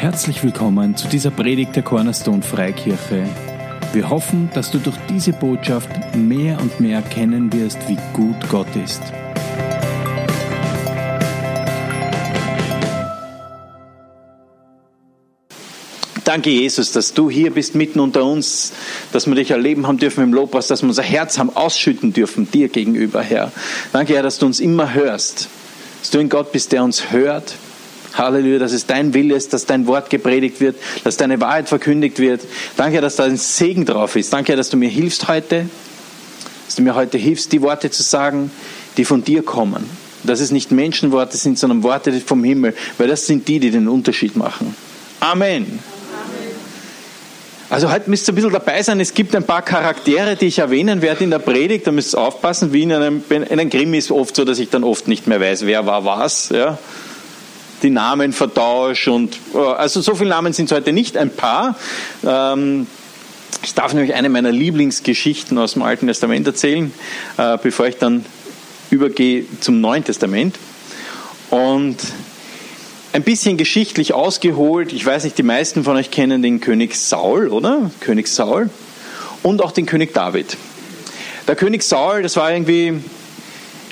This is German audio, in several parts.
Herzlich willkommen zu dieser Predigt der Cornerstone Freikirche. Wir hoffen, dass du durch diese Botschaft mehr und mehr erkennen wirst, wie gut Gott ist. Danke, Jesus, dass du hier bist mitten unter uns, dass wir dich erleben haben dürfen im Lobpreis, dass wir unser Herz haben ausschütten dürfen dir gegenüber, Herr. Danke, Herr, dass du uns immer hörst, dass du ein Gott bist, der uns hört. Halleluja, dass es dein Wille ist, dass dein Wort gepredigt wird, dass deine Wahrheit verkündigt wird. Danke, dass da ein Segen drauf ist. Danke, dass du mir hilfst heute, dass du mir heute hilfst, die Worte zu sagen, die von dir kommen. Dass es nicht Menschenworte sind, sondern Worte vom Himmel, weil das sind die, die den Unterschied machen. Amen. Also heute müsst ihr ein bisschen dabei sein. Es gibt ein paar Charaktere, die ich erwähnen werde in der Predigt. Da müsst ihr aufpassen. Wie in einem, in einem Krimi ist oft so, dass ich dann oft nicht mehr weiß, wer war was. Ja. Die Namen vertausche und äh, also so viele Namen sind es heute nicht. Ein paar. Ähm, ich darf nämlich eine meiner Lieblingsgeschichten aus dem Alten Testament erzählen, äh, bevor ich dann übergehe zum Neuen Testament. Und ein bisschen geschichtlich ausgeholt. Ich weiß nicht, die meisten von euch kennen den König Saul, oder? König Saul. Und auch den König David. Der König Saul, das war irgendwie,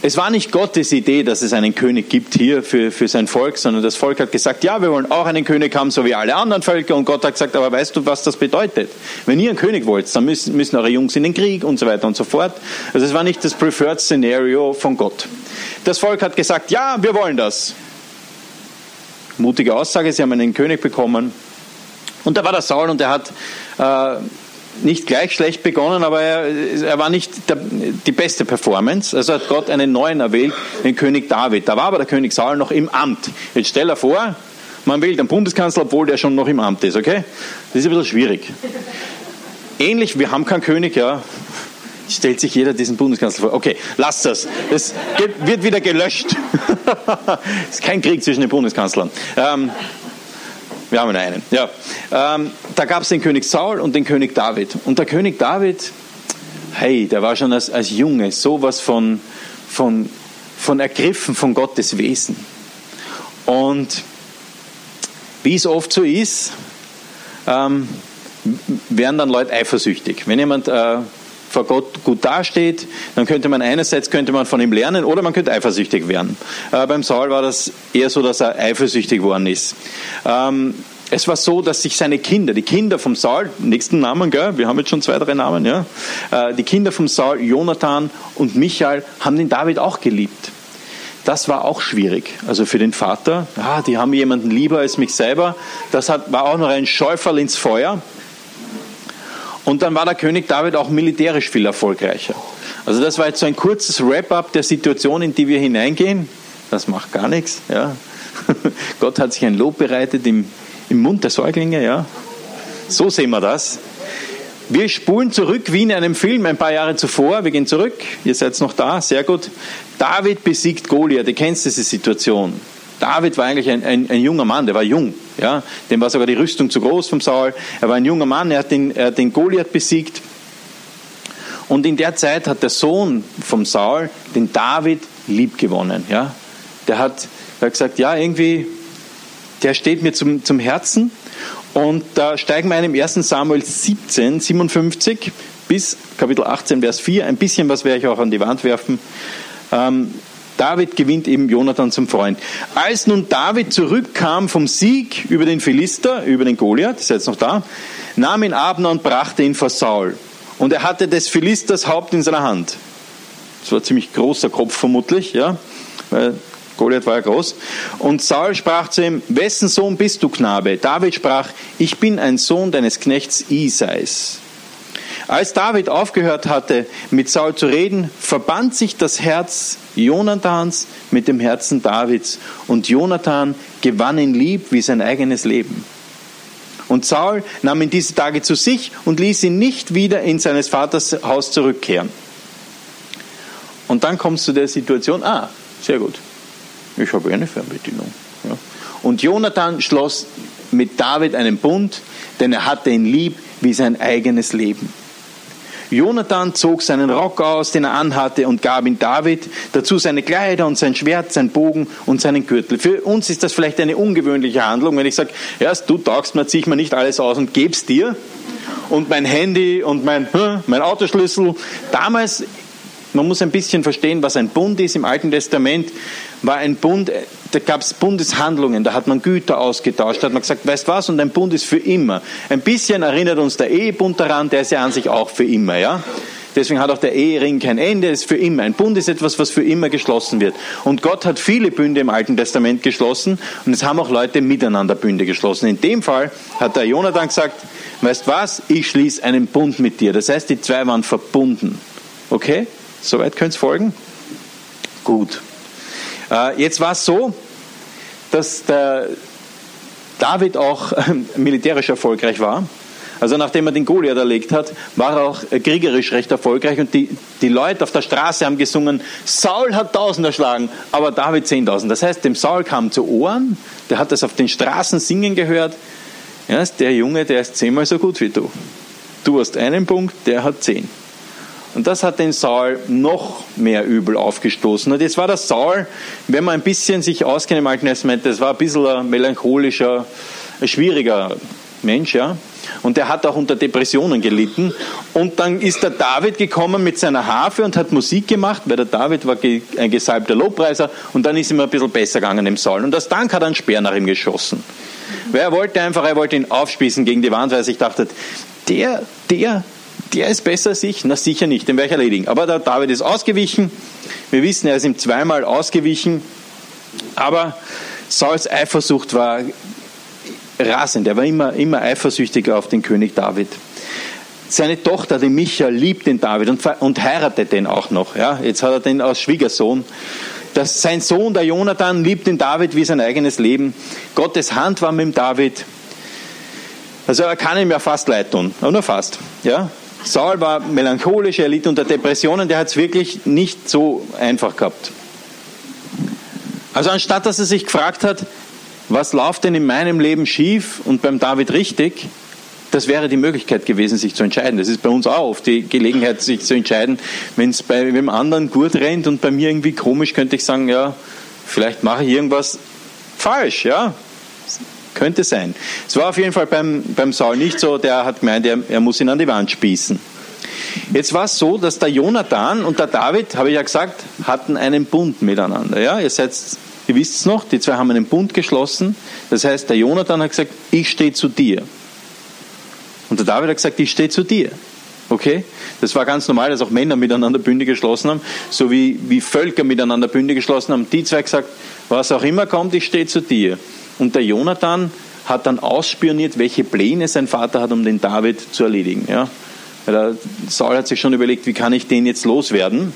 es war nicht Gottes Idee, dass es einen König gibt hier für, für sein Volk, sondern das Volk hat gesagt, ja, wir wollen auch einen König haben, so wie alle anderen Völker. Und Gott hat gesagt, aber weißt du, was das bedeutet? Wenn ihr einen König wollt, dann müssen, müssen eure Jungs in den Krieg und so weiter und so fort. Also es war nicht das Preferred Scenario von Gott. Das Volk hat gesagt, ja, wir wollen das mutige Aussage, sie haben einen König bekommen. Und da war der Saul und er hat äh, nicht gleich schlecht begonnen, aber er, er war nicht der, die beste Performance. Also hat Gott einen neuen erwählt, den König David. Da war aber der König Saul noch im Amt. Jetzt stell dir vor, man wählt einen Bundeskanzler, obwohl der schon noch im Amt ist, okay? Das ist ein bisschen schwierig. Ähnlich, wir haben keinen König, ja, stellt sich jeder diesen Bundeskanzler vor. Okay, lasst das. Das wird wieder gelöscht. Es ist kein Krieg zwischen den Bundeskanzlern. Ähm, wir haben einen. Ja. Ähm, da gab es den König Saul und den König David. Und der König David, hey, der war schon als, als Junge sowas von, von, von ergriffen von Gottes Wesen. Und wie es oft so ist, ähm, werden dann Leute eifersüchtig. Wenn jemand äh, vor Gott gut dasteht, dann könnte man einerseits könnte man von ihm lernen oder man könnte eifersüchtig werden. Äh, beim Saul war das eher so, dass er eifersüchtig worden ist. Ähm, es war so, dass sich seine Kinder, die Kinder vom Saul, nächsten Namen, gell? wir haben jetzt schon zwei, drei Namen, ja? Äh, die Kinder vom Saul, Jonathan und Michael, haben den David auch geliebt. Das war auch schwierig. Also für den Vater, ah, die haben jemanden lieber als mich selber. Das hat, war auch noch ein Schäuferl ins Feuer. Und dann war der König David auch militärisch viel erfolgreicher. Also das war jetzt so ein kurzes Wrap-up der Situation, in die wir hineingehen. Das macht gar nichts. Ja. Gott hat sich ein Lob bereitet im, im Mund der Säuglinge. Ja. So sehen wir das. Wir spulen zurück wie in einem Film ein paar Jahre zuvor. Wir gehen zurück. Ihr seid noch da. Sehr gut. David besiegt Goliath. Ihr kennt diese Situation. David war eigentlich ein, ein, ein, junger Mann, der war jung. Ja? Dem war sogar die Rüstung zu groß vom Saul. Er war ein junger Mann, er hat den, er hat den Goliath besiegt. Und in der Zeit hat der Sohn vom Saul den David liebgewonnen. Ja? Der hat, der hat gesagt, ja, irgendwie, der steht mir zum, zum Herzen. Und da steigen wir ein im 1. Samuel 17, 57 bis Kapitel 18, Vers 4. Ein bisschen was werde ich auch an die Wand werfen. Ähm, David gewinnt eben Jonathan zum Freund. Als nun David zurückkam vom Sieg über den Philister, über den Goliath, ist er jetzt noch da, nahm ihn Abner und brachte ihn vor Saul. Und er hatte des Philisters Haupt in seiner Hand. Das war ein ziemlich großer Kopf vermutlich, ja, weil Goliath war ja groß. Und Saul sprach zu ihm, wessen Sohn bist du, Knabe? David sprach, ich bin ein Sohn deines Knechts Isais. Als David aufgehört hatte, mit Saul zu reden, verband sich das Herz Jonathans mit dem Herzen Davids und Jonathan gewann ihn lieb wie sein eigenes Leben. Und Saul nahm ihn diese Tage zu sich und ließ ihn nicht wieder in seines Vaters Haus zurückkehren. Und dann kommst du der Situation, ah, sehr gut, ich habe eine Fernbedienung. Ja. Und Jonathan schloss mit David einen Bund, denn er hatte ihn lieb wie sein eigenes Leben. Jonathan zog seinen Rock aus, den er anhatte, und gab ihn David, dazu seine Kleider und sein Schwert, sein Bogen und seinen Gürtel. Für uns ist das vielleicht eine ungewöhnliche Handlung, wenn ich sage, erst du taugst mir, zieh ich mir nicht alles aus und geb's dir. Und mein Handy und mein, mein Autoschlüssel. Damals man muss ein bisschen verstehen, was ein Bund ist. Im Alten Testament war ein Bund, da gab es Bundeshandlungen, da hat man Güter ausgetauscht, da hat man gesagt, weißt was, und ein Bund ist für immer. Ein bisschen erinnert uns der Ehebund daran, der ist ja an sich auch für immer, ja. Deswegen hat auch der Ehering kein Ende, ist für immer. Ein Bund ist etwas, was für immer geschlossen wird. Und Gott hat viele Bünde im Alten Testament geschlossen und es haben auch Leute miteinander Bünde geschlossen. In dem Fall hat der Jonathan gesagt, weißt was, ich schließe einen Bund mit dir. Das heißt, die zwei waren verbunden. Okay? Soweit könnt ihr folgen? Gut. Äh, jetzt war es so, dass der David auch militärisch erfolgreich war. Also nachdem er den Goliath erlegt hat, war er auch kriegerisch recht erfolgreich und die, die Leute auf der Straße haben gesungen, Saul hat tausend erschlagen, aber David zehntausend. Das heißt, dem Saul kam zu Ohren, der hat das auf den Straßen singen gehört. Ja, der Junge, der ist zehnmal so gut wie du. Du hast einen Punkt, der hat zehn. Und das hat den Saul noch mehr übel aufgestoßen. Und jetzt war der Saul, wenn man ein bisschen sich auskennt im Alten Testament, das war ein bisschen ein melancholischer, ein schwieriger Mensch, ja. Und der hat auch unter Depressionen gelitten. Und dann ist der David gekommen mit seiner Harfe und hat Musik gemacht, weil der David war ein gesalbter Lobpreiser und dann ist ihm ein bisschen besser gegangen im Saul. Und das Dank hat ein Speer nach ihm geschossen. Weil er wollte einfach, er wollte ihn aufspießen gegen die Wand, weil er sich dachte, der, der der ist besser als ich? Na sicher nicht, den werde ich erledigen. Aber der David ist ausgewichen. Wir wissen, er ist ihm zweimal ausgewichen. Aber Sauls Eifersucht war rasend. Er war immer, immer eifersüchtiger auf den König David. Seine Tochter, die Micha, liebt den David und, und heiratet den auch noch. Ja, jetzt hat er den als Schwiegersohn. Das, sein Sohn, der Jonathan, liebt den David wie sein eigenes Leben. Gottes Hand war mit dem David. Also er kann ihm ja fast leid tun, aber nur fast. Ja? Saul war melancholisch, er litt unter Depressionen, der hat es wirklich nicht so einfach gehabt. Also anstatt dass er sich gefragt hat, was läuft denn in meinem Leben schief und beim David richtig, das wäre die Möglichkeit gewesen, sich zu entscheiden. Das ist bei uns auch oft die Gelegenheit, sich zu entscheiden. Wenn es bei dem anderen gut rennt und bei mir irgendwie komisch, könnte ich sagen, ja, vielleicht mache ich irgendwas falsch, ja. Könnte sein. Es war auf jeden Fall beim, beim Saul nicht so, der hat gemeint, er, er muss ihn an die Wand spießen. Jetzt war es so, dass der Jonathan und der David, habe ich ja gesagt, hatten einen Bund miteinander. Ja? Ihr, ihr wisst es noch, die zwei haben einen Bund geschlossen. Das heißt, der Jonathan hat gesagt, ich stehe zu dir. Und der David hat gesagt, ich stehe zu dir. Okay? Das war ganz normal, dass auch Männer miteinander Bünde geschlossen haben, so wie, wie Völker miteinander Bünde geschlossen haben. Die zwei gesagt, was auch immer kommt, ich stehe zu dir. Und der Jonathan hat dann ausspioniert, welche Pläne sein Vater hat, um den David zu erledigen. Ja? Der Saul hat sich schon überlegt, wie kann ich den jetzt loswerden?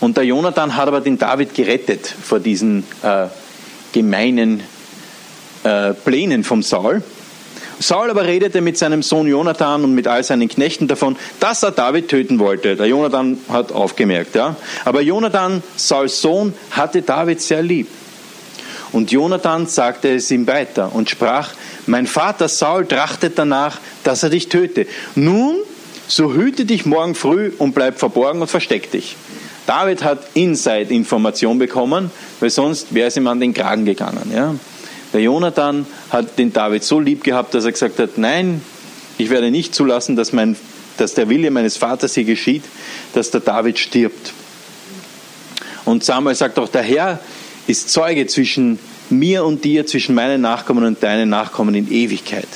Und der Jonathan hat aber den David gerettet vor diesen äh, gemeinen äh, Plänen vom Saul. Saul aber redete mit seinem Sohn Jonathan und mit all seinen Knechten davon, dass er David töten wollte. Der Jonathan hat aufgemerkt, ja. Aber Jonathan, Sauls Sohn, hatte David sehr lieb. Und Jonathan sagte es ihm weiter und sprach, mein Vater Saul trachtet danach, dass er dich töte. Nun, so hüte dich morgen früh und bleib verborgen und versteck dich. David hat Inside-Information bekommen, weil sonst wäre es ihm an den Kragen gegangen. Ja? Der Jonathan hat den David so lieb gehabt, dass er gesagt hat, nein, ich werde nicht zulassen, dass, mein, dass der Wille meines Vaters hier geschieht, dass der David stirbt. Und Samuel sagt auch, der Herr ist Zeuge zwischen mir und dir, zwischen meinen Nachkommen und deinen Nachkommen in Ewigkeit.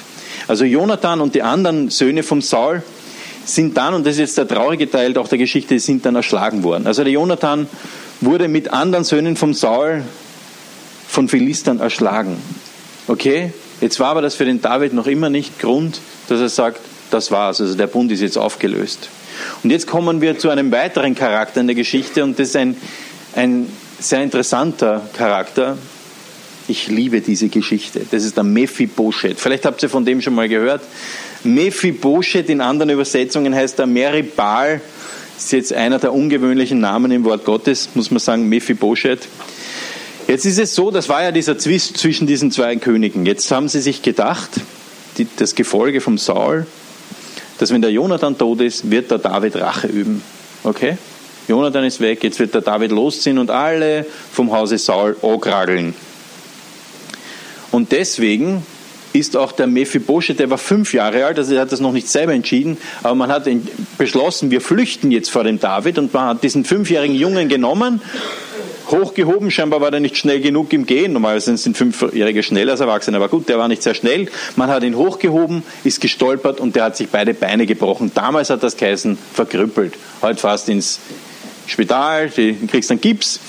Also Jonathan und die anderen Söhne vom Saul sind dann, und das ist jetzt der traurige Teil auch der Geschichte, sind dann erschlagen worden. Also der Jonathan wurde mit anderen Söhnen vom Saul von Philistern erschlagen. Okay? Jetzt war aber das für den David noch immer nicht Grund, dass er sagt, das war's. Also der Bund ist jetzt aufgelöst. Und jetzt kommen wir zu einem weiteren Charakter in der Geschichte und das ist ein, ein sehr interessanter Charakter. Ich liebe diese Geschichte. Das ist der Mephibosheth. Vielleicht habt ihr von dem schon mal gehört. Mephibosheth in anderen Übersetzungen heißt der Meribal. Ist jetzt einer der ungewöhnlichen Namen im Wort Gottes, muss man sagen, Mephibosheth. Jetzt ist es so, das war ja dieser Zwist zwischen diesen zwei Königen. Jetzt haben sie sich gedacht, die, das Gefolge vom Saul, dass wenn der Jonathan tot ist, wird der David Rache üben. Okay? Jonathan ist weg, jetzt wird der David losziehen und alle vom Hause Saul ankrageln. Und deswegen ist auch der Mephibosheth, der war fünf Jahre alt, also er hat das noch nicht selber entschieden, aber man hat beschlossen, wir flüchten jetzt vor dem David und man hat diesen fünfjährigen Jungen genommen, hochgehoben, scheinbar war der nicht schnell genug im Gehen, normalerweise sind Fünfjährige schneller als Erwachsene, aber gut, der war nicht sehr schnell, man hat ihn hochgehoben, ist gestolpert und der hat sich beide Beine gebrochen. Damals hat das geheißen verkrüppelt, heute fast ins Spital, du kriegst dann Gips.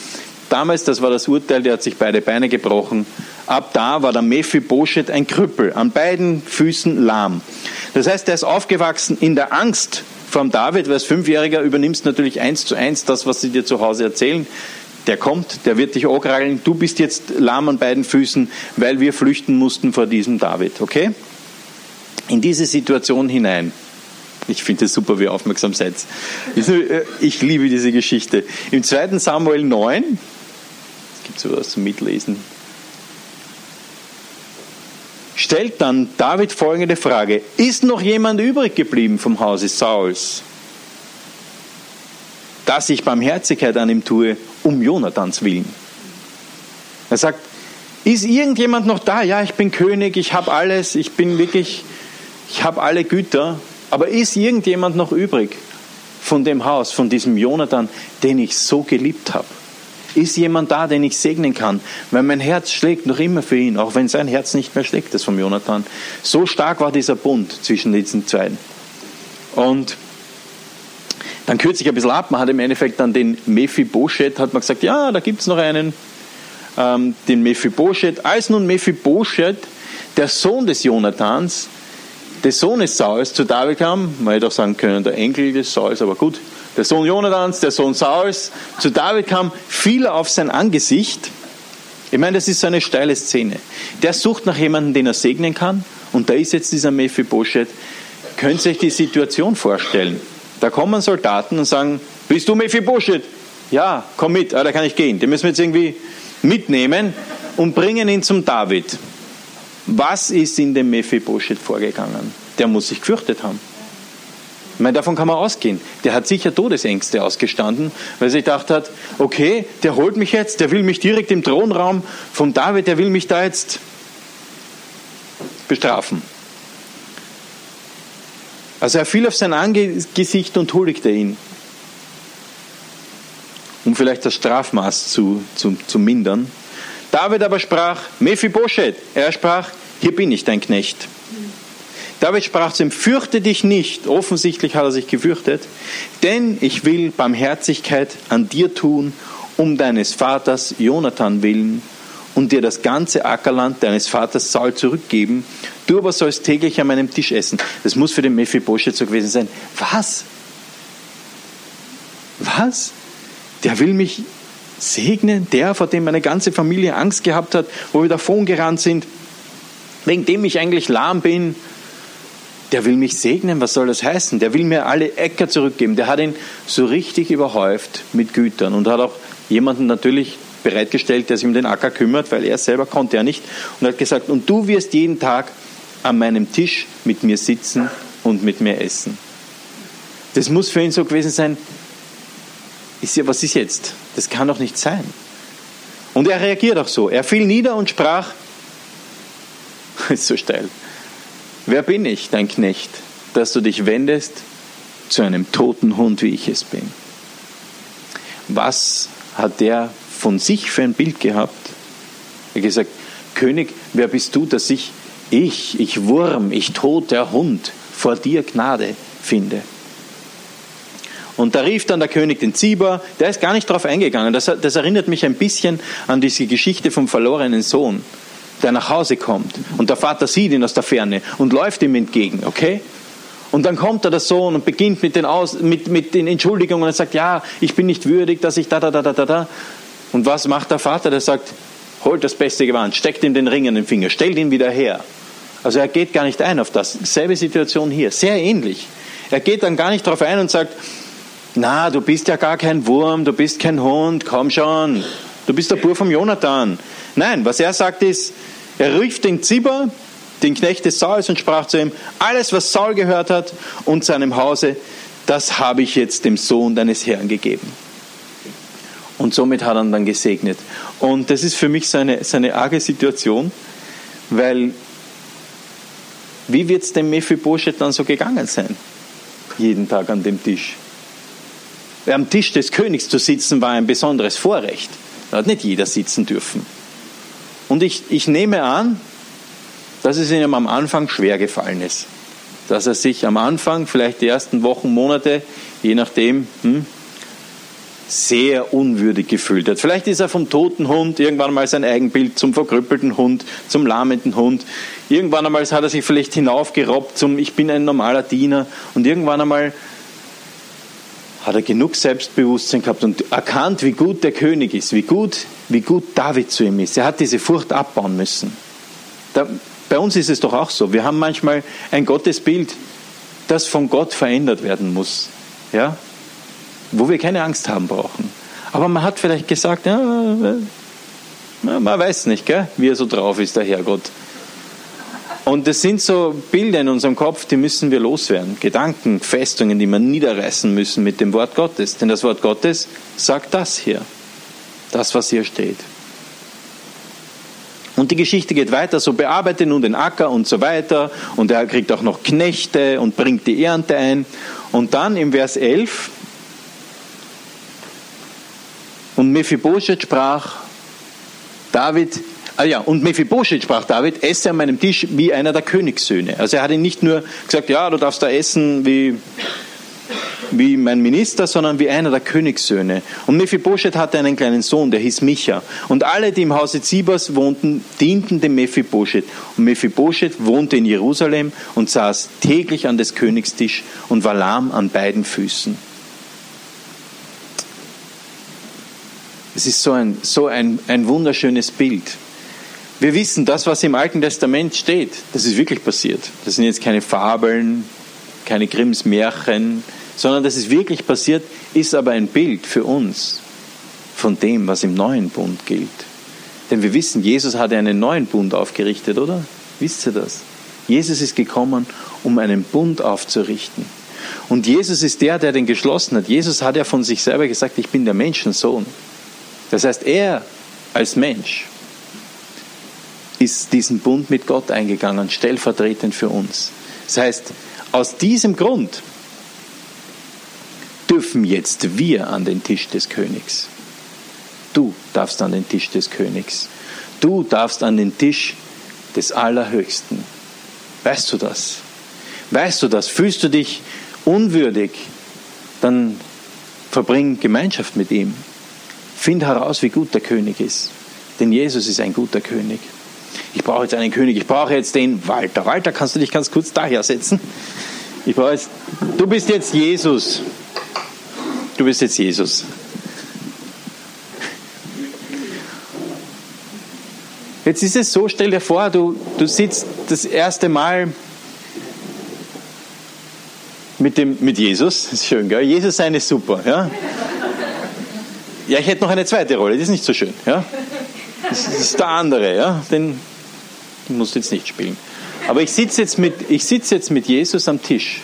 Damals, das war das Urteil, der hat sich beide Beine gebrochen. Ab da war der Mephibosheth ein Krüppel, an beiden Füßen lahm. Das heißt, er ist aufgewachsen in der Angst vom David, weil als Fünfjähriger übernimmst natürlich eins zu eins das, was sie dir zu Hause erzählen. Der kommt, der wird dich ankrageln, du bist jetzt lahm an beiden Füßen, weil wir flüchten mussten vor diesem David, okay? In diese Situation hinein. Ich finde es super, wie ihr aufmerksam seid. Äh, ich liebe diese Geschichte. Im 2. Samuel 9, gibt es sowas zum Mitlesen, stellt dann David folgende Frage. Ist noch jemand übrig geblieben vom Hause Sauls, dass ich Barmherzigkeit an ihm tue, um Jonathans willen? Er sagt, ist irgendjemand noch da? Ja, ich bin König, ich habe alles, ich bin wirklich, ich habe alle Güter. Aber ist irgendjemand noch übrig von dem Haus, von diesem Jonathan, den ich so geliebt habe? Ist jemand da, den ich segnen kann? Weil mein Herz schlägt noch immer für ihn, auch wenn sein Herz nicht mehr schlägt, das vom Jonathan. So stark war dieser Bund zwischen diesen zwei. Und dann kürze ich ein bisschen ab. Man hat im Endeffekt dann den Mephibosheth, hat man gesagt, ja, da gibt es noch einen, ähm, den Mephibosheth. Als nun Mephibosheth, der Sohn des Jonathans, des Sohnes Sauls zu David kam, man hätte auch sagen können, der Enkel des Sauls, aber gut, der Sohn Jonathans, der Sohn Sauls, zu David kam, fiel auf sein Angesicht. Ich meine, das ist so eine steile Szene. Der sucht nach jemandem, den er segnen kann, und da ist jetzt dieser Mephibosheth. Könnt ihr euch die Situation vorstellen? Da kommen Soldaten und sagen, bist du Mephibosheth? Ja, komm mit, ah, da kann ich gehen. Den müssen wir jetzt irgendwie mitnehmen und bringen ihn zum David. Was ist in dem Mephibosheth vorgegangen? Der muss sich gefürchtet haben. Ich meine, davon kann man ausgehen. Der hat sicher Todesängste ausgestanden, weil sich gedacht hat, okay, der holt mich jetzt, der will mich direkt im Thronraum von David, der will mich da jetzt bestrafen. Also er fiel auf sein Angesicht und huldigte ihn, um vielleicht das Strafmaß zu, zu, zu mindern. David aber sprach, Mephibosheth, er sprach, hier bin ich dein Knecht. David sprach zu ihm, fürchte dich nicht, offensichtlich hat er sich gefürchtet, denn ich will Barmherzigkeit an dir tun, um deines Vaters Jonathan willen und dir das ganze Ackerland deines Vaters Saul zurückgeben. Du aber sollst täglich an meinem Tisch essen. Das muss für den Mephibosheth so gewesen sein. Was? Was? Der will mich segnen, der, vor dem meine ganze Familie Angst gehabt hat, wo wir davon gerannt sind, wegen dem ich eigentlich lahm bin, der will mich segnen, was soll das heißen? Der will mir alle Äcker zurückgeben. Der hat ihn so richtig überhäuft mit Gütern und hat auch jemanden natürlich bereitgestellt, der sich um den Acker kümmert, weil er selber konnte ja nicht. Und hat gesagt, und du wirst jeden Tag an meinem Tisch mit mir sitzen und mit mir essen. Das muss für ihn so gewesen sein, ist ja, was ist jetzt? Das kann doch nicht sein. Und er reagiert auch so. Er fiel nieder und sprach, ist so steil, wer bin ich, dein Knecht, dass du dich wendest zu einem toten Hund, wie ich es bin? Was hat der von sich für ein Bild gehabt? Er hat gesagt, König, wer bist du, dass ich, ich, ich Wurm, ich toter Hund, vor dir Gnade finde? Und da rief dann der König den Ziba, der ist gar nicht darauf eingegangen. Das, das erinnert mich ein bisschen an diese Geschichte vom verlorenen Sohn, der nach Hause kommt und der Vater sieht ihn aus der Ferne und läuft ihm entgegen, okay? Und dann kommt da der Sohn und beginnt mit den, Aus, mit, mit den Entschuldigungen und sagt, ja, ich bin nicht würdig, dass ich da, da, da, da, da, da. Und was macht der Vater? Der sagt, holt das beste Gewand, steckt ihm den Ring in den Finger, stellt ihn wieder her. Also er geht gar nicht ein auf das. Selbe Situation hier, sehr ähnlich. Er geht dann gar nicht darauf ein und sagt, na, du bist ja gar kein Wurm, du bist kein Hund, komm schon, du bist der Bur vom Jonathan. Nein, was er sagt ist, er rief den Zibber den Knecht des Sauls und sprach zu ihm, alles, was Saul gehört hat und seinem Hause, das habe ich jetzt dem Sohn deines Herrn gegeben. Und somit hat er ihn dann gesegnet. Und das ist für mich so eine, so eine arge Situation, weil wie wird es dem Mephibosheth dann so gegangen sein? Jeden Tag an dem Tisch. Am Tisch des Königs zu sitzen war ein besonderes Vorrecht. Da hat nicht jeder sitzen dürfen. Und ich, ich nehme an, dass es ihm am Anfang schwer gefallen ist. Dass er sich am Anfang, vielleicht die ersten Wochen, Monate, je nachdem, hm, sehr unwürdig gefühlt hat. Vielleicht ist er vom toten Hund irgendwann mal sein Eigenbild zum verkrüppelten Hund, zum lahmenden Hund. Irgendwann einmal hat er sich vielleicht hinaufgerobbt zum Ich bin ein normaler Diener. Und irgendwann einmal hat er genug Selbstbewusstsein gehabt und erkannt, wie gut der König ist, wie gut, wie gut David zu ihm ist. Er hat diese Furcht abbauen müssen. Da, bei uns ist es doch auch so. Wir haben manchmal ein Gottesbild, das von Gott verändert werden muss. Ja? Wo wir keine Angst haben brauchen. Aber man hat vielleicht gesagt, ja, man weiß nicht, gell, wie er so drauf ist, der Herrgott. Und das sind so Bilder in unserem Kopf, die müssen wir loswerden. Gedanken, Festungen, die wir niederreißen müssen mit dem Wort Gottes. Denn das Wort Gottes sagt das hier. Das, was hier steht. Und die Geschichte geht weiter, so bearbeite nun den Acker und so weiter. Und er kriegt auch noch Knechte und bringt die Ernte ein. Und dann im Vers 11, und Mephibosheth sprach, David, ah ja, und Mephibosheth sprach David, esse an meinem Tisch wie einer der Königssöhne. Also er hat ihn nicht nur gesagt, ja, du darfst da essen wie wie mein Minister, sondern wie einer der Königssöhne. Und Mephibosheth hatte einen kleinen Sohn, der hieß Micha. Und alle, die im Hause Zibas wohnten, dienten dem Mephibosheth. Und Mephibosheth wohnte in Jerusalem und saß täglich an des Königstisch und war lahm an beiden Füßen. Es ist so ein, so ein, ein wunderschönes Bild. Wir wissen, das, was im Alten Testament steht, das ist wirklich passiert. Das sind jetzt keine Fabeln, keine Grimms Märchen, sondern das ist wirklich passiert, ist aber ein Bild für uns von dem, was im neuen Bund gilt. Denn wir wissen, Jesus hatte einen neuen Bund aufgerichtet, oder? Wisst ihr das? Jesus ist gekommen, um einen Bund aufzurichten. Und Jesus ist der, der den geschlossen hat. Jesus hat ja von sich selber gesagt, ich bin der Menschensohn. Das heißt, er als Mensch ist diesen Bund mit Gott eingegangen, stellvertretend für uns. Das heißt, aus diesem Grund dürfen jetzt wir an den Tisch des Königs. Du darfst an den Tisch des Königs. Du darfst an den Tisch des Allerhöchsten. Weißt du das? Weißt du das? Fühlst du dich unwürdig? Dann verbring Gemeinschaft mit ihm. Find heraus, wie gut der König ist. Denn Jesus ist ein guter König. Ich brauche jetzt einen König. Ich brauche jetzt den Walter. Walter, kannst du dich ganz kurz daher setzen? Ich brauche jetzt, du bist jetzt Jesus du bist jetzt Jesus. Jetzt ist es so, stell dir vor, du, du sitzt das erste Mal mit, dem, mit Jesus, das ist schön, gell? Jesus sein ist super, ja? Ja, ich hätte noch eine zweite Rolle, die ist nicht so schön, ja? Das, ist der andere, ja? Den musst du jetzt nicht spielen. Aber ich sitze jetzt, mit, sitz jetzt mit Jesus am Tisch.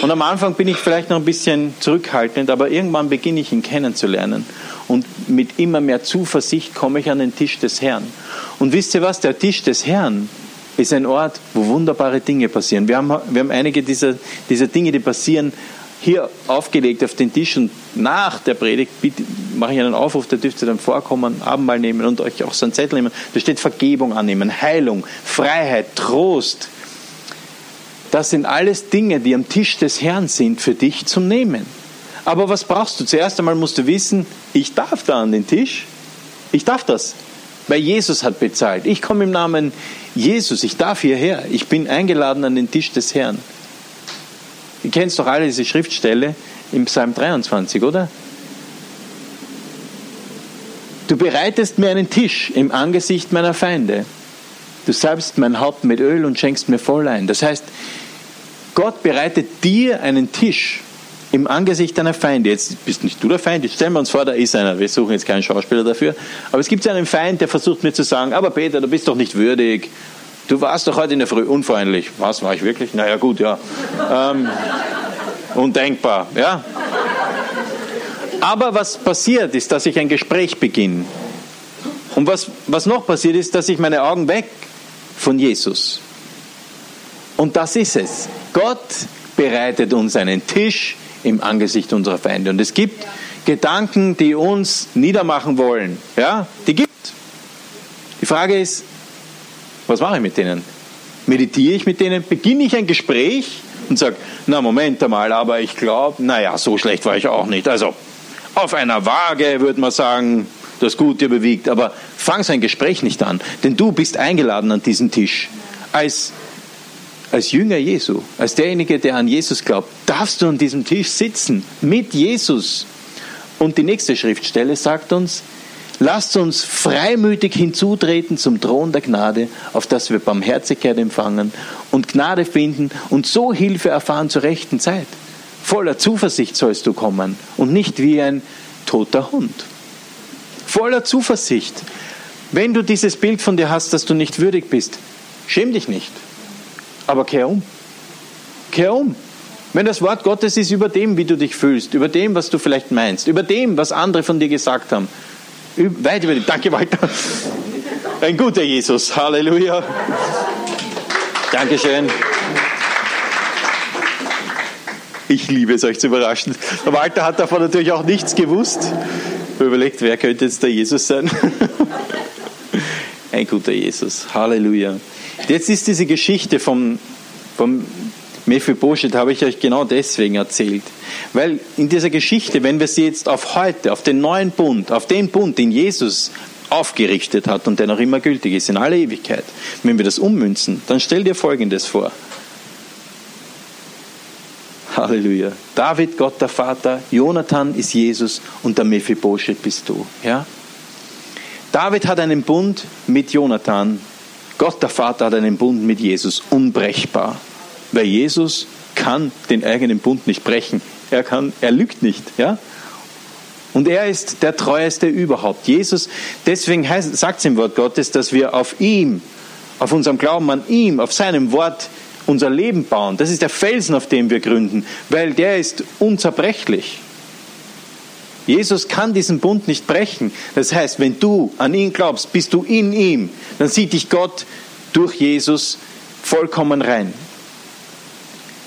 Und am Anfang bin ich vielleicht noch ein bisschen zurückhaltend, aber irgendwann beginne ich ihn kennenzulernen. Und mit immer mehr Zuversicht komme ich an den Tisch des Herrn. Und wisst ihr was? Der Tisch des Herrn ist ein Ort, wo wunderbare Dinge passieren. Wir haben, wir haben einige dieser, dieser Dinge, die passieren, hier aufgelegt auf den Tisch und nach der Predigt mache ich einen Aufruf, da dürft ihr dann vorkommen, Abendmahl nehmen und euch auch so einen Zettel nehmen. Da steht Vergebung annehmen, Heilung, Freiheit, Trost, das sind alles Dinge, die am Tisch des Herrn sind für dich zum Nehmen. Aber was brauchst du? Zuerst einmal musst du wissen, ich darf da an den Tisch. Ich darf das, weil Jesus hat bezahlt. Ich komme im Namen Jesus, ich darf hierher. Ich bin eingeladen an den Tisch des Herrn. Ihr kennt doch alle diese Schriftstelle im Psalm 23, oder? Du bereitest mir einen Tisch im Angesicht meiner Feinde. Du salbst mein Haupt mit Öl und schenkst mir voll ein. Das heißt, Gott bereitet dir einen Tisch im Angesicht deiner Feinde. Jetzt bist nicht du der Feind, jetzt stellen wir uns vor, da ist einer. Wir suchen jetzt keinen Schauspieler dafür. Aber es gibt einen Feind, der versucht mir zu sagen, aber Peter, du bist doch nicht würdig. Du warst doch heute in der Früh unfreundlich. Was war ich wirklich? Naja, gut, ja. Ähm, undenkbar, ja. Aber was passiert ist, dass ich ein Gespräch beginne. Und was, was noch passiert ist, dass ich meine Augen weg von Jesus. Und das ist es. Gott bereitet uns einen Tisch im Angesicht unserer Feinde. Und es gibt Gedanken, die uns niedermachen wollen. Ja, die gibt. Die Frage ist, was mache ich mit denen? Meditiere ich mit denen? Beginne ich ein Gespräch und sage, na Moment einmal, aber ich glaube, naja, so schlecht war ich auch nicht. Also auf einer Waage würde man sagen, das Gute überwiegt, aber fang so ein Gespräch nicht an, denn du bist eingeladen an diesen Tisch. Als, als Jünger Jesu, als derjenige, der an Jesus glaubt, darfst du an diesem Tisch sitzen mit Jesus. Und die nächste Schriftstelle sagt uns, lasst uns freimütig hinzutreten zum Thron der Gnade, auf das wir Barmherzigkeit empfangen und Gnade finden und so Hilfe erfahren zur rechten Zeit. Voller Zuversicht sollst du kommen und nicht wie ein toter Hund. Voller Zuversicht. Wenn du dieses Bild von dir hast, dass du nicht würdig bist, schäm dich nicht. Aber kehr um. Kehr um. Wenn das Wort Gottes ist über dem, wie du dich fühlst, über dem, was du vielleicht meinst, über dem, was andere von dir gesagt haben, weit über dem. Danke, Walter. Ein guter Jesus. Halleluja. Dankeschön. Ich liebe es, euch zu überraschen. Walter hat davon natürlich auch nichts gewusst. Überlegt, wer könnte jetzt der Jesus sein? Ein guter Jesus. Halleluja. Jetzt ist diese Geschichte vom, vom Mephibosheth habe ich euch genau deswegen erzählt. Weil in dieser Geschichte, wenn wir sie jetzt auf heute, auf den neuen Bund, auf den Bund, den Jesus aufgerichtet hat und der noch immer gültig ist in aller Ewigkeit, wenn wir das ummünzen, dann stell dir Folgendes vor. Halleluja. David, Gott der Vater, Jonathan ist Jesus und der Mephibosheth bist du. Ja? David hat einen Bund mit Jonathan. Gott der Vater hat einen Bund mit Jesus, unbrechbar. Weil Jesus kann den eigenen Bund nicht brechen. Er, kann, er lügt nicht. Ja? Und er ist der treueste überhaupt. Jesus, deswegen sagt es im Wort Gottes, dass wir auf ihm, auf unserem Glauben an ihm, auf seinem Wort unser Leben bauen. Das ist der Felsen, auf dem wir gründen, weil der ist unzerbrechlich. Jesus kann diesen Bund nicht brechen. Das heißt, wenn du an ihn glaubst, bist du in ihm, dann sieht dich Gott durch Jesus vollkommen rein.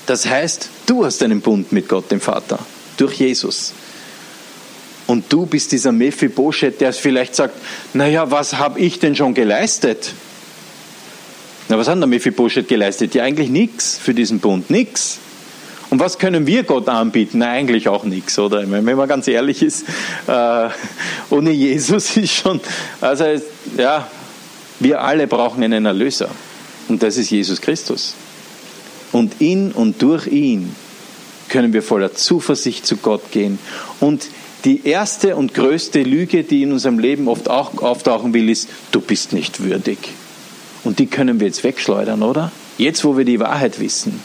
Das heißt, du hast einen Bund mit Gott, dem Vater, durch Jesus. Und du bist dieser Mephibosheth, der vielleicht sagt, naja, was habe ich denn schon geleistet? Na, was hat der Mephibosheth geleistet? Ja, eigentlich nichts für diesen Bund, nichts. Und was können wir Gott anbieten? Na, eigentlich auch nichts, oder? Wenn man ganz ehrlich ist, äh, ohne Jesus ist schon, also ja, wir alle brauchen einen Erlöser. Und das ist Jesus Christus. Und in und durch ihn können wir voller Zuversicht zu Gott gehen. Und die erste und größte Lüge, die in unserem Leben oft auch auftauchen will, ist, du bist nicht würdig. Und die können wir jetzt wegschleudern, oder? Jetzt, wo wir die Wahrheit wissen.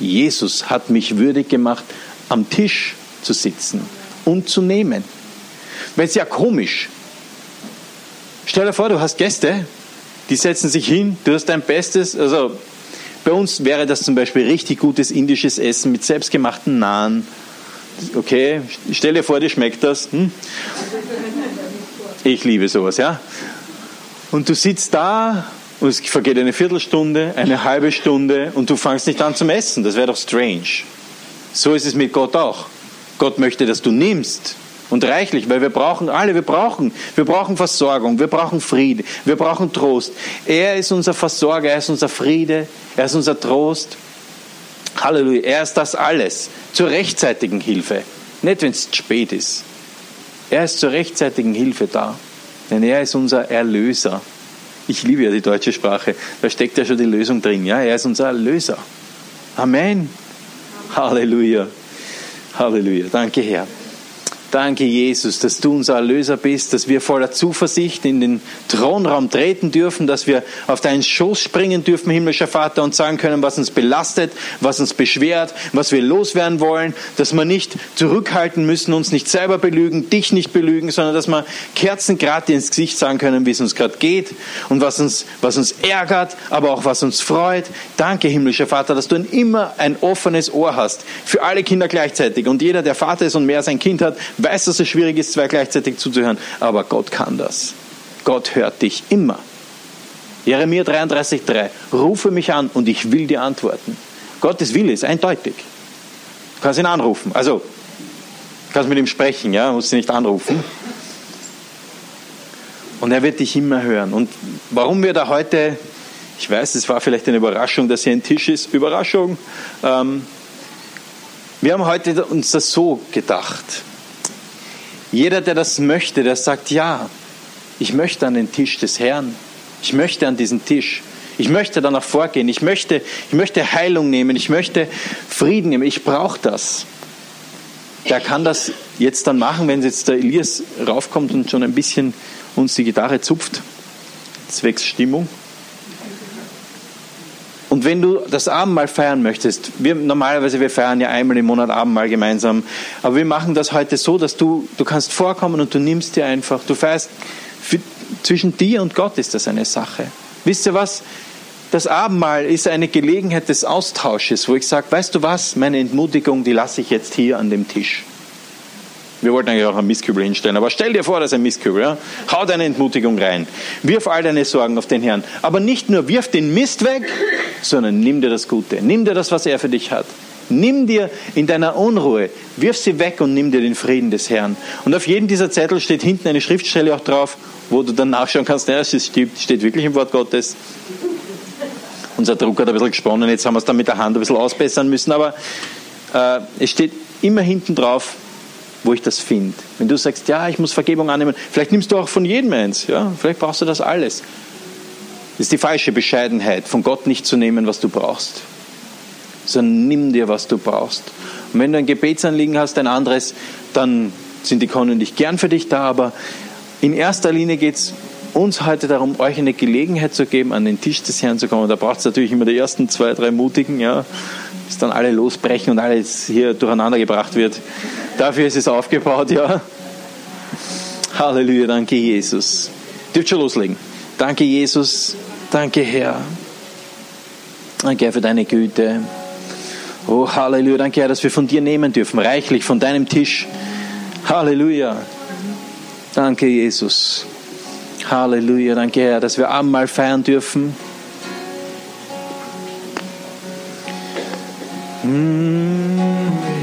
Jesus hat mich würdig gemacht, am Tisch zu sitzen und zu nehmen. Weil es ja komisch. Stell dir vor, du hast Gäste, die setzen sich hin, du hast dein Bestes, also bei uns wäre das zum Beispiel richtig gutes indisches Essen mit selbstgemachten Nahen. Okay, stell dir vor, dir schmeckt das. Hm? Ich liebe sowas, ja. Und du sitzt da und es vergeht eine Viertelstunde, eine halbe Stunde und du fangst nicht an zum Essen. Das wäre doch strange. So ist es mit Gott auch. Gott möchte, dass du nimmst und reichlich, weil wir brauchen alle, wir brauchen, wir brauchen Versorgung, wir brauchen Friede, wir brauchen Trost. Er ist unser Versorger, er ist unser Friede, er ist unser Trost. Halleluja, er ist das alles zur rechtzeitigen Hilfe, nicht wenn es spät ist. Er ist zur rechtzeitigen Hilfe da, denn er ist unser Erlöser. Ich liebe ja die deutsche Sprache, da steckt ja schon die Lösung drin. Ja, er ist unser Erlöser. Amen. Halleluja. Halleluja. Danke, Herr. Danke, Jesus, dass du unser Erlöser bist, dass wir voller Zuversicht in den Thronraum treten dürfen, dass wir auf deinen Schoß springen dürfen, himmlischer Vater, und sagen können, was uns belastet, was uns beschwert, was wir loswerden wollen, dass wir nicht zurückhalten müssen, uns nicht selber belügen, dich nicht belügen, sondern dass wir kerzengrad ins Gesicht sagen können, wie es uns gerade geht und was uns, was uns ärgert, aber auch was uns freut. Danke, himmlischer Vater, dass du immer ein offenes Ohr hast für alle Kinder gleichzeitig. Und jeder, der Vater ist und mehr sein Kind hat, weiß, dass es schwierig ist, zwei gleichzeitig zuzuhören, aber Gott kann das. Gott hört dich immer. Jeremia 33,3. Rufe mich an und ich will dir antworten. Gottes Wille ist eindeutig. Du kannst ihn anrufen. Also, du kannst mit ihm sprechen, ja, musst ihn nicht anrufen. Und er wird dich immer hören. Und warum wir da heute, ich weiß, es war vielleicht eine Überraschung, dass hier ein Tisch ist. Überraschung. Ähm, wir haben heute uns das so gedacht. Jeder, der das möchte, der sagt, ja, ich möchte an den Tisch des Herrn. Ich möchte an diesen Tisch. Ich möchte danach vorgehen. Ich möchte, ich möchte Heilung nehmen. Ich möchte Frieden nehmen. Ich brauche das. Der kann das jetzt dann machen, wenn jetzt der Elias raufkommt und schon ein bisschen uns die Gitarre zupft. Zwecks Stimmung. Und wenn du das Abendmahl feiern möchtest, wir normalerweise wir feiern ja einmal im Monat Abendmahl gemeinsam, aber wir machen das heute so, dass du du kannst vorkommen und du nimmst dir einfach, du feierst für, zwischen dir und Gott ist das eine Sache. Wisst ihr was? Das Abendmahl ist eine Gelegenheit des Austausches, wo ich sage, weißt du was, meine Entmutigung, die lasse ich jetzt hier an dem Tisch. Wir wollten eigentlich auch einen Mistkübel hinstellen, aber stell dir vor, das ist ein Mistkübel. Ja? Hau deine Entmutigung rein. Wirf all deine Sorgen auf den Herrn. Aber nicht nur wirf den Mist weg, sondern nimm dir das Gute. Nimm dir das, was er für dich hat. Nimm dir in deiner Unruhe, wirf sie weg und nimm dir den Frieden des Herrn. Und auf jedem dieser Zettel steht hinten eine Schriftstelle auch drauf, wo du dann nachschauen kannst, ja, es steht, steht wirklich im Wort Gottes. Unser Druck hat ein bisschen gesponnen, jetzt haben wir es dann mit der Hand ein bisschen ausbessern müssen, aber äh, es steht immer hinten drauf, wo ich das finde. Wenn du sagst, ja, ich muss Vergebung annehmen, vielleicht nimmst du auch von jedem eins, ja, vielleicht brauchst du das alles. Das ist die falsche Bescheidenheit, von Gott nicht zu nehmen, was du brauchst, sondern nimm dir, was du brauchst. Und wenn du ein Gebetsanliegen hast, ein anderes, dann sind die Konnen nicht gern für dich da, aber in erster Linie geht es uns heute darum, euch eine Gelegenheit zu geben, an den Tisch des Herrn zu kommen. Da braucht es natürlich immer die ersten zwei, drei Mutigen, ja, bis dann alle losbrechen und alles hier durcheinander gebracht wird. Dafür ist es aufgebaut, ja. Halleluja, danke Jesus. Dürft schon loslegen. Danke Jesus, danke Herr. Danke Herr für deine Güte. Oh, Halleluja, danke Herr, dass wir von dir nehmen dürfen, reichlich von deinem Tisch. Halleluja. Danke Jesus. Halleluja, danke Herr, dass wir Abendmahl feiern dürfen. Mm.